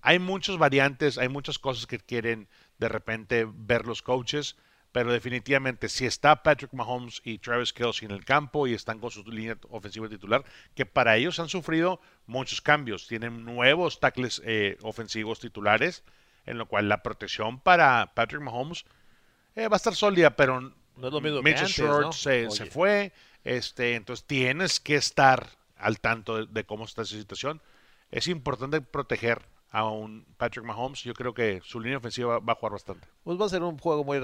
Hay muchas variantes, hay muchas cosas que quieren de repente ver los coaches, pero definitivamente si está Patrick Mahomes y Travis Kelce en el campo y están con su línea ofensiva titular, que para ellos han sufrido muchos cambios, tienen nuevos tackles eh, ofensivos titulares, en lo cual la protección para Patrick Mahomes eh, va a estar sólida, pero No es lo mismo que Mitchell antes, Short ¿no? se, fue, este, entonces tienes que estar al tanto de, de cómo está esa situación. Es importante proteger a un Patrick Mahomes. Yo creo que su línea ofensiva va a jugar bastante. Pues va a ser un juego muy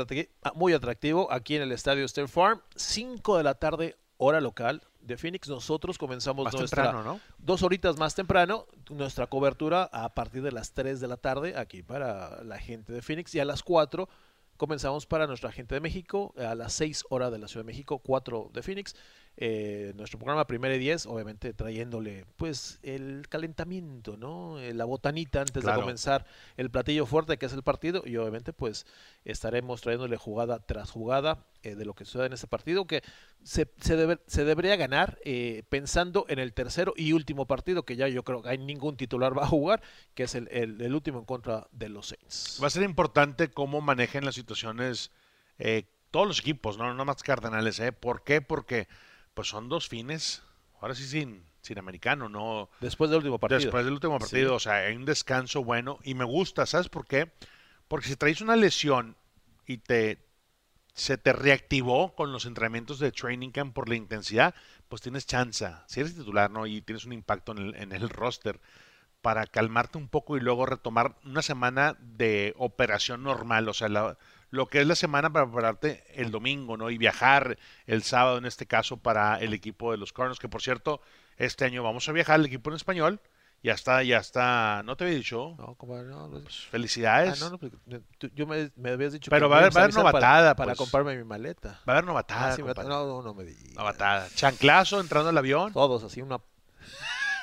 muy atractivo aquí en el estadio State Farm. 5 de la tarde, hora local de Phoenix. Nosotros comenzamos Más nuestra temprano, ¿no? dos horitas más temprano, nuestra cobertura a partir de las 3 de la tarde aquí para la gente de Phoenix y a las 4 comenzamos para nuestra gente de México, a las 6 horas de la Ciudad de México, 4 de Phoenix. Eh, nuestro programa Primera y 10, obviamente trayéndole pues el calentamiento, ¿no? Eh, la botanita antes Claro. de comenzar el platillo fuerte que es el partido y obviamente pues estaremos trayéndole jugada tras jugada eh, de lo que sucede en este partido que se, se, debe- se debería ganar eh, pensando en el tercero y último partido que ya yo creo que hay ningún titular va a jugar que es el, el- el último en contra de los Saints. Va a ser importante cómo manejen las situaciones eh, todos los equipos, no, no más Cardenales. ¿eh? ¿Por qué? Porque pues son dos fines, ahora sí sin, sin americano, no Después del último partido. después del último partido, Sí. o sea, hay un descanso bueno y me gusta, ¿sabes por qué? Porque si traes una lesión y te se te reactivó con los entrenamientos de training camp por la intensidad, pues tienes chance, si eres titular, ¿no? Y tienes un impacto en el, en el roster para calmarte un poco y luego retomar una semana de operación normal, o sea, la- lo que es la semana para prepararte el domingo, ¿no? Y viajar el sábado en este caso para el equipo de los Cardinals, que por cierto, este año vamos a viajar el equipo en español. Ya está, ya está, no te había dicho. No, como no, Pues, ah, felicidades. no, no, porque tú- yo me, me habías dicho Pero que va a me haber- va a haber avisar para- novatada, para, pues. comprarme mi maleta. Va a haber novatada. Ah, sí, no, no, no me digas. Novatada. Chanclazo entrando al avión. Todos así, una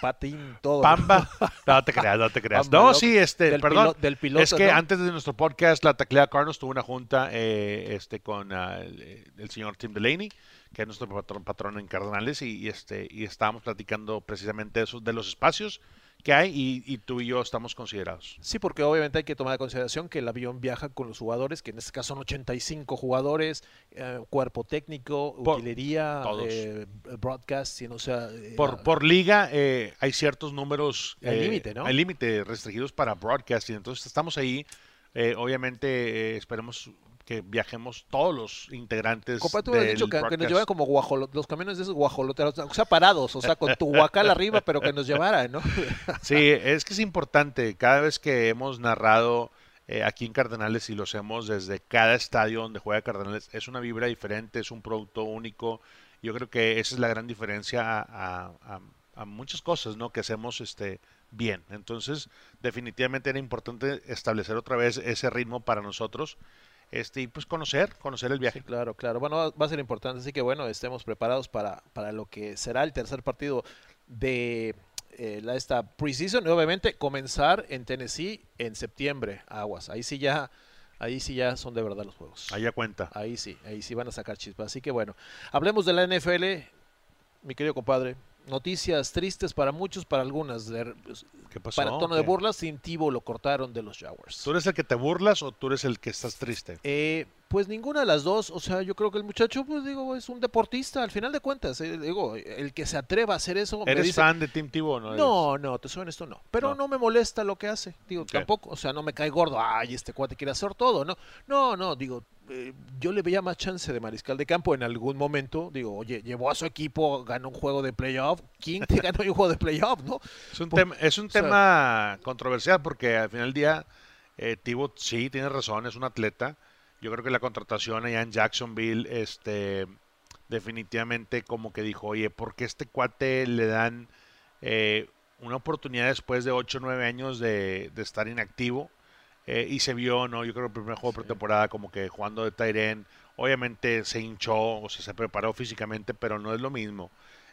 patín, todo. Pamba. No te creas, no te creas. Pamba No, sí, este, Del perdón. pilo- del piloto, es que ¿no? antes de nuestro podcast, la Taclea Carnos tuvo una junta eh, este, con ah, el, el señor Tim Delaney, que es nuestro patrón, patrón en Cardenales, y, y, este, y estábamos platicando precisamente eso, de los espacios que hay y, y, tú y yo estamos considerados. Sí, porque obviamente hay que tomar en consideración que el avión viaja con los jugadores, que en este caso son 85 jugadores, eh, cuerpo técnico, por, utilería, eh, broadcast, o sea... Eh, por, por liga eh, hay ciertos números... Hay límite, ¿no? Hay límite restringidos para broadcasting, entonces estamos ahí. obviamente esperemos que viajemos todos los integrantes. Compa, tú has dicho que, que, nos llevan como guajolotes, los camiones de esos guajoloteros, o sea, parados, o sea, con tu guacal arriba, pero que nos llevaran, ¿no? sí, es que es importante. Cada vez que hemos narrado eh, aquí en Cardenales y lo hacemos desde cada estadio donde juega Cardenales, es una vibra diferente, es un producto único. Yo creo que esa es la gran diferencia a, a, a muchas cosas, ¿no? Que hacemos este bien. Entonces, definitivamente era importante establecer otra vez ese ritmo para nosotros este, y pues conocer, conocer el viaje. Sí, claro, claro. Bueno, va a ser importante, así que bueno, estemos preparados para, para lo que será el tercer partido de eh, la, esta preseason y obviamente comenzar en Tennessee en septiembre, aguas. Ahí sí ya ahí sí ya son de verdad los juegos. Ahí ya cuenta. Ahí sí, ahí sí van a sacar chispas. Así que bueno, hablemos de la NFL, mi querido compadre noticias tristes para muchos, para algunas. De, pues, ¿Qué pasó? Para tono de burlas, sin Tivo lo cortaron de los Jaguars. ¿Tú eres el que te burlas o tú eres el que estás triste? Eh, pues ninguna de las dos. O sea, yo creo que el muchacho, pues digo, es un deportista, al final de cuentas. Eh, digo, el que se atreva a hacer eso. ¿Eres dice, fan de Tim Tivo no? No, no, te suena esto, no. Pero no. no. me molesta lo que hace. Digo, okay. tampoco, o sea, no me cae gordo. Ay, este cuate quiere hacer todo, ¿no? No, no, digo, eh, yo le veía más chance de mariscal de campo en algún momento. Digo, oye, llevó a su equipo, ganó un juego de playoff. ¿Quién te ganó un juego de playoff, no? Es un, tema, es un tema sea, controversial porque al final del día, eh, Tivo sí tiene razón, es un atleta. Yo creo que la contratación allá en Jacksonville, este, definitivamente como que dijo, oye, ¿por qué este cuate le dan eh, una oportunidad después de 8 o 9 años de, de estar inactivo? Eh, y se vio, ¿no? Yo creo que el primer juego de pretemporada como que jugando de Tyren, obviamente se hinchó, o sea, se preparó físicamente, pero no es lo mismo.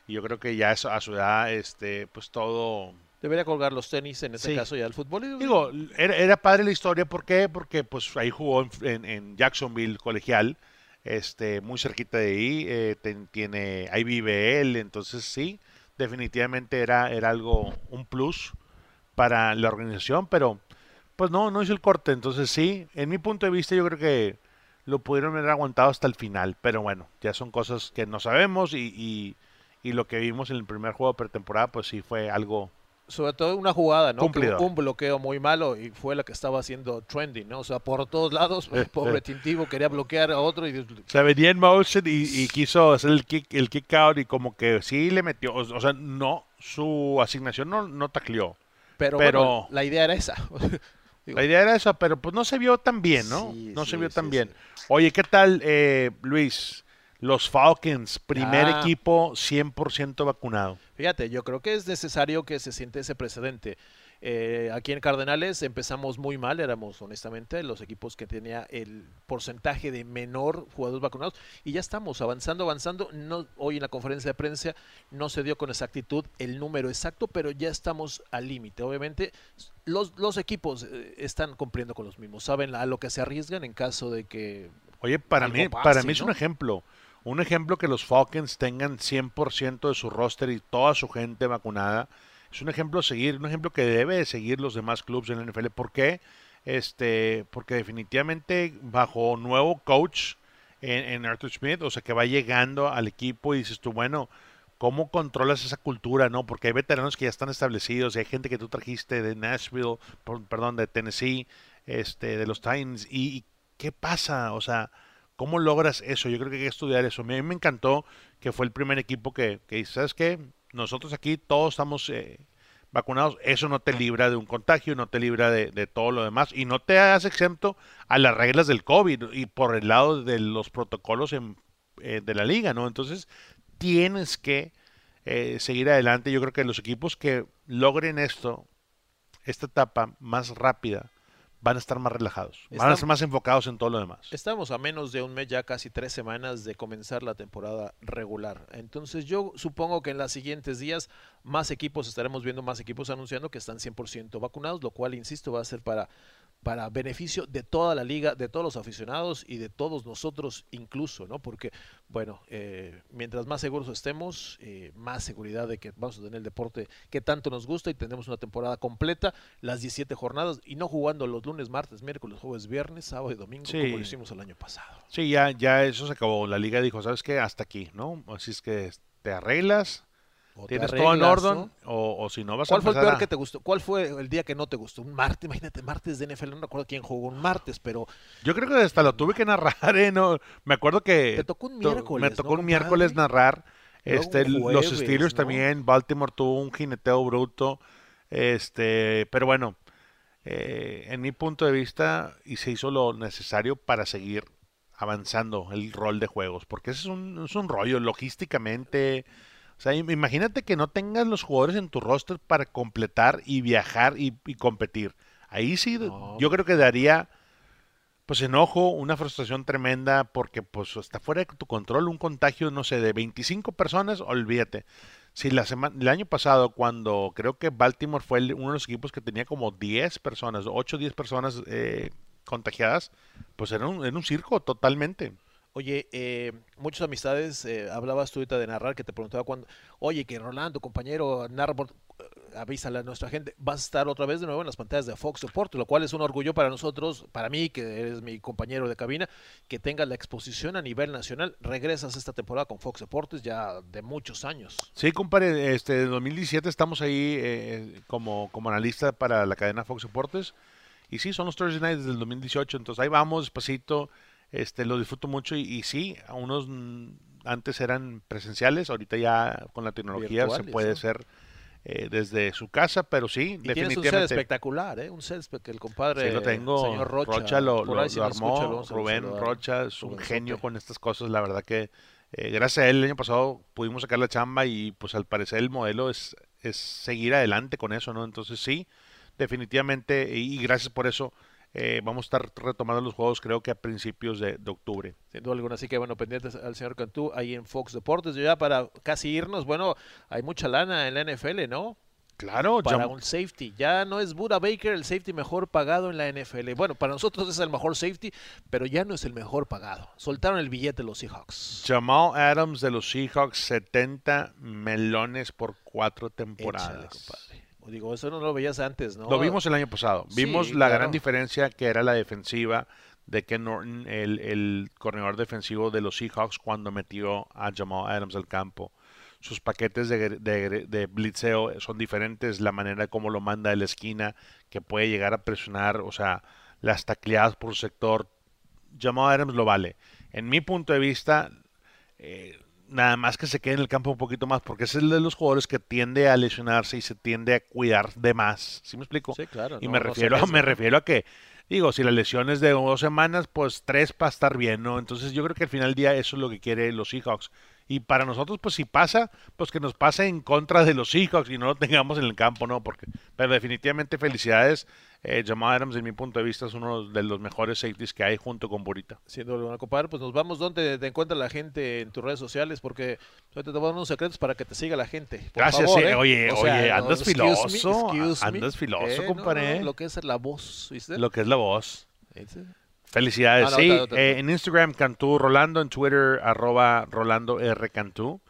Y yo creo que ya eso, a su edad, este, pues todo... Debería colgar los tenis, en este sí. caso ya el fútbol. Digo, era, era, padre la historia, ¿por qué? Porque pues ahí jugó en, en, en Jacksonville colegial, este, muy cerquita de ahí, eh, ten, tiene, ahí vive él, entonces sí, definitivamente era, era algo, un plus para la organización, pero pues no, no hizo el corte. Entonces sí, en mi punto de vista yo creo que lo pudieron haber aguantado hasta el final. Pero bueno, ya son cosas que no sabemos y, y, y lo que vimos en el primer juego de pretemporada pues sí fue algo... Sobre todo una jugada, ¿no? Un bloqueo muy malo y fue la que estaba haciendo trending, ¿no? O sea, por todos lados, el pobre Tintivo quería bloquear a otro y... Se venía en motion y, y, quiso hacer el kick, el kick out y como que sí le metió, o, o sea, no, su asignación no, no tacleó. Pero, pero bueno, la idea era esa. La idea era esa, pero pues no se vio tan bien, ¿no? Sí, no sí, se vio tan sí, bien. Oye, ¿qué tal, eh, Luis? Los Falcons, primer ah. equipo 100% vacunado. Fíjate, yo creo que es necesario que se siente ese precedente. Eh, aquí en Cardenales empezamos muy mal, éramos honestamente los equipos que tenía el porcentaje de menor jugadores vacunados y ya estamos avanzando, avanzando. No, hoy en la conferencia de prensa no se dio con exactitud el número exacto, pero ya estamos al límite. Obviamente los, los equipos eh, están cumpliendo con los mismos, saben a lo que se arriesgan en caso de que... Oye, para mí, pase, para mí es ¿no? un ejemplo. Un ejemplo que los Falcons tengan 100% de su roster y toda su gente vacunada es un ejemplo seguir, un ejemplo que debe seguir los demás clubes en la NFL. ¿Por qué? Este, porque definitivamente bajo nuevo coach en, en, Arthur Smith, o sea que va llegando al equipo y dices tú, bueno, ¿cómo controlas esa cultura? no Porque hay veteranos que ya están establecidos, y hay gente que tú trajiste de Nashville, por, perdón, de Tennessee, este, de los Titans, y, y, ¿qué pasa? O sea, ¿cómo logras eso? Yo creo que hay que estudiar eso. A mí me encantó que fue el primer equipo que, que ¿sabes qué? Nosotros aquí todos estamos eh, vacunados, eso no te libra de un contagio, no te libra de, todo lo demás y no te hagas exento a las reglas del COVID y por el lado de los protocolos en, eh, de la liga, ¿no? Entonces tienes que eh, seguir adelante. Yo creo que los equipos que logren esto, esta etapa más rápida, van a estar más relajados, van a estar más enfocados en todo lo demás. Estamos a menos de un mes, ya casi tres semanas de comenzar la temporada regular. Entonces yo supongo que en los siguientes días más equipos, estaremos viendo más equipos anunciando que están 100% vacunados, lo cual, insisto, va a ser para para beneficio de toda la liga, de todos los aficionados y de todos nosotros incluso, ¿no? Porque, bueno, eh, mientras más seguros estemos, eh, más seguridad de que vamos a tener el deporte que tanto nos gusta y tenemos una temporada completa, las 17 jornadas y no jugando los lunes, martes, miércoles, jueves, viernes, sábado y domingo Sí. como lo hicimos el año pasado. Sí, ya, ya eso se acabó. La liga dijo, ¿sabes qué? Hasta aquí, ¿no? Así es que te arreglas, tienes todo en arreglas, orden, ¿no? o, o si no vas ¿Cuál a fue el peor a- que te gustó? ¿Cuál fue el día que no te gustó? Un martes, imagínate, martes de NFL, no recuerdo quién jugó un martes, pero Yo creo que hasta lo tuve que narrar, ¿eh? No, me acuerdo que... Te tocó un miércoles, Me tocó ¿no, un miércoles narrar. Este, los Steelers ¿no? también, Baltimore tuvo un jineteo bruto. Este, pero bueno, eh, en mi punto de vista, y se hizo lo necesario para seguir avanzando el rol de juegos, porque ese es un, es un rollo logísticamente. O sea, im- imagínate que no tengas los jugadores en tu roster para completar y viajar y, y competir. Ahí sí, No. yo creo que daría pues enojo, una frustración tremenda porque pues está fuera de tu control un contagio, no sé, de 25 personas, olvídate. Si la semana, el año pasado, cuando creo que Baltimore fue el- uno de los equipos que tenía como 10 personas, 8 o 10 personas eh, contagiadas, pues era un, era un circo totalmente. Oye, eh, muchas amistades, eh, hablabas tú ahorita de narrar, que te preguntaba cuando, oye, que Rolando, compañero, narra por, eh, avísale a nuestra gente, vas a estar otra vez de nuevo en las pantallas de Fox Deportes, lo cual es un orgullo para nosotros, para mí, que eres mi compañero de cabina, que tengas la exposición a nivel nacional. Regresas esta temporada con Fox Deportes ya de muchos años. Sí, compadre, este, de 2017 estamos ahí eh, como, como analista para la cadena Fox Deportes. Y sí, son los Thursday Nights desde el 2018, entonces ahí vamos despacito, este, lo disfruto mucho y, y sí, a unos antes eran presenciales, ahorita ya con la tecnología se puede ¿no? hacer eh, desde su casa, pero sí, Y tienes un set definitivamente. espectacular, ¿eh? Un set que el compadre, Sí, lo tengo. señor Rocha, lo, lo- ahí si lo nos escucha, armó. Rubén. Rocha es un genio con estas cosas. La verdad que eh, gracias a él el año pasado pudimos sacar la chamba y pues al parecer el modelo es, es seguir adelante con eso, ¿no? Entonces sí, definitivamente y, y gracias por eso. Eh, vamos a estar retomando los juegos creo que a principios de, de octubre. Sin duda alguna, así que bueno, pendientes al señor Cantú ahí en Fox Deportes. Yo ya para casi irnos, bueno, hay mucha lana en la NFL, ¿no? Claro, Para un safety. Ya no es Buda Baker el safety mejor pagado en la NFL. Bueno, para nosotros es el mejor safety, pero ya no es el mejor pagado. Soltaron el billete los Seahawks. Jamal Adams de los Seahawks, 70 melones por cuatro temporadas. Digo, eso no lo veías antes, ¿no? Lo vimos el año pasado. Sí, Vimos la claro. gran diferencia que era la defensiva de Ken Norton, el, el corredor defensivo de los Seahawks, cuando metió a Jamal Adams al campo. Sus paquetes de, de, de blitzeo son diferentes, la manera como lo manda de la esquina, que puede llegar a presionar, o sea, las tacleadas por sector. Jamal Adams lo vale. En mi punto de vista, eh, nada más que se quede en el campo un poquito más, porque es el de los jugadores que tiende a lesionarse y se tiende a cuidar de más. ¿Sí me explico? Sí, claro. y no- me no refiero, a, me refiero a que, digo, si la lesión es de dos semanas, pues tres para estar bien, ¿no? Entonces yo creo que al final del día eso es lo que quiere los Seahawks. Y para nosotros, pues si pasa, pues que nos pase en contra de los Seahawks y no lo tengamos en el campo, ¿no? Porque, pero definitivamente felicidades. Eh, Jamal Adams, en mi punto de vista, es uno de los mejores safeties que hay junto con Burita. Duda alguna, compadre, pues nos vamos donde te encuentra la gente en tus redes sociales, porque te dar unos secretos para que te siga la gente. Por Gracias, favor, sí. ¿eh? Oye, O sea, oye, no, andas excuse me, filoso, excuse me. andas filoso, Eh, no, compadre. no, lo que es la voz, ¿viste? Lo que es la voz. Felicidades. Ah, no, sí, otra, otra, eh, otra. en Instagram Cantú Rolando, en Twitter arroba Rolando R Cantú.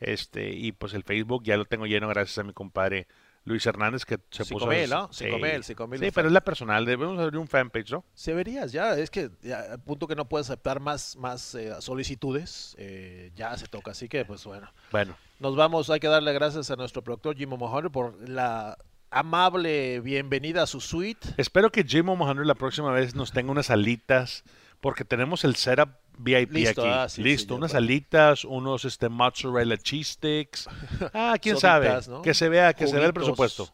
Este, y pues el Facebook ya lo tengo lleno gracias a mi compadre Luis Hernández que se puso. mil, ¿no? sí. Cinco mil, cinco mil Sí, pero es la personal. Debemos abrir un fanpage, ¿no? Se verías ya, es que ya, al punto que no puedes aceptar más, más eh, solicitudes, eh, ya se toca. Así que, pues bueno, Bueno, nos vamos. Hay que darle gracias a nuestro productor Jim Mohonor por la amable bienvenida a su suite. espero que Jim O'Mahaner la próxima vez nos tenga unas alitas porque tenemos el setup VIP Listo, aquí. ah, sí, Listo, unas alitas, unos este mozzarella cheese sticks. Ah, quién sabe. Que se vea, que se vea el presupuesto.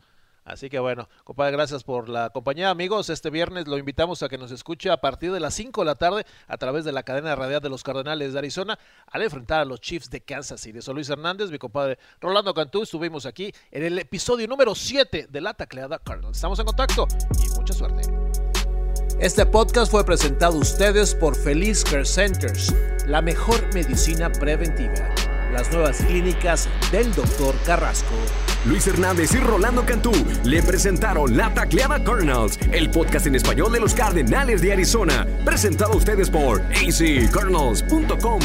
Así que bueno, compadre, gracias por la compañía. Amigos, este viernes lo invitamos a que nos escuche a partir de las 5 de la tarde a través de la cadena radial de los Cardenales de Arizona al enfrentar a los Chiefs de Kansas City. Soy Luis Hernández, mi compadre Rolando Cantú. Estuvimos aquí en el episodio número 7 de La Tacleada Cardinals. Estamos en contacto y mucha suerte. Este podcast fue presentado a ustedes por Feliz Care Centers, la mejor medicina preventiva. Las nuevas clínicas del Dr. Carrasco Luis Hernández y Rolando Cantú le presentaron La Tacleada Cardinals, el podcast en español de los Cardenales de Arizona, presentado a ustedes por accardinals.com.